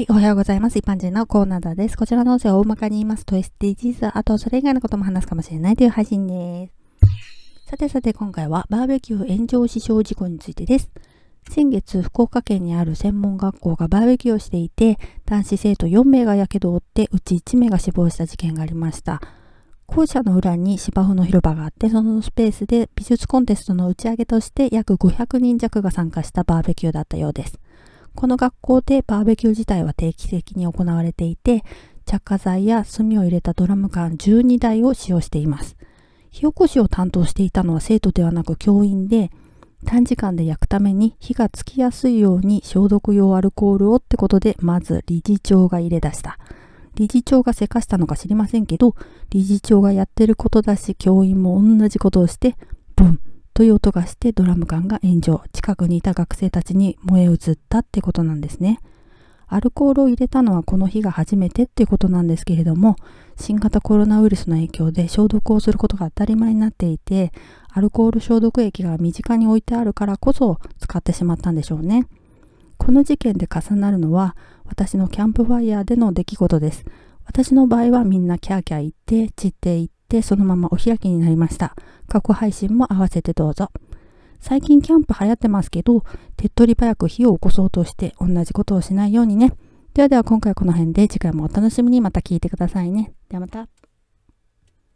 はい、おはようございます。一般人のコーナーです。こちらの音声を大まかに言いますと SDGs、あとそれ以外のことも話すかもしれないという配信です。さてさて今回はバーベキュー炎上死傷事故についてです。先月、福岡県にある専門学校がバーベキューをしていて、男子生徒4名が火傷を負って、うち1名が死亡した事件がありました。校舎の裏に芝生の広場があって、そのスペースで美術コンテストの打ち上げとして約500人弱が参加したバーベキューだったようです。この学校でバーベキュー自体は定期的に行われていて、着火剤や炭を入れたドラム缶12台を使用しています。火起こしを担当していたのは生徒ではなく教員で、短時間で焼くために火がつきやすいように消毒用アルコールをってことで、まず理事長が入れ出した。理事長がせかしたのか知りませんけど、理事長がやってることだし、教員も同じことをして、ブンという音がしてドラム缶が炎上。近くにいた学生たちに燃え移ったってことなんですね。アルコールを入れたのはこの日が初めてっていうことなんですけれども、新型コロナウイルスの影響で消毒をすることが当たり前になっていて、アルコール消毒液が身近に置いてあるからこそ使ってしまったんでしょうね。この事件で重なるのは、私のキャンプファイヤーでの出来事です。私の場合はみんなキャーキャー言って、散っていって、そのままお開きになりました。過去配信も合わせてどうぞ。最近キャンプ流行ってますけど、手っ取り早く火を起こそうとして同じことをしないようにね。ではでは今回はこの辺で次回もお楽しみにまた聞いてくださいね。ではまた。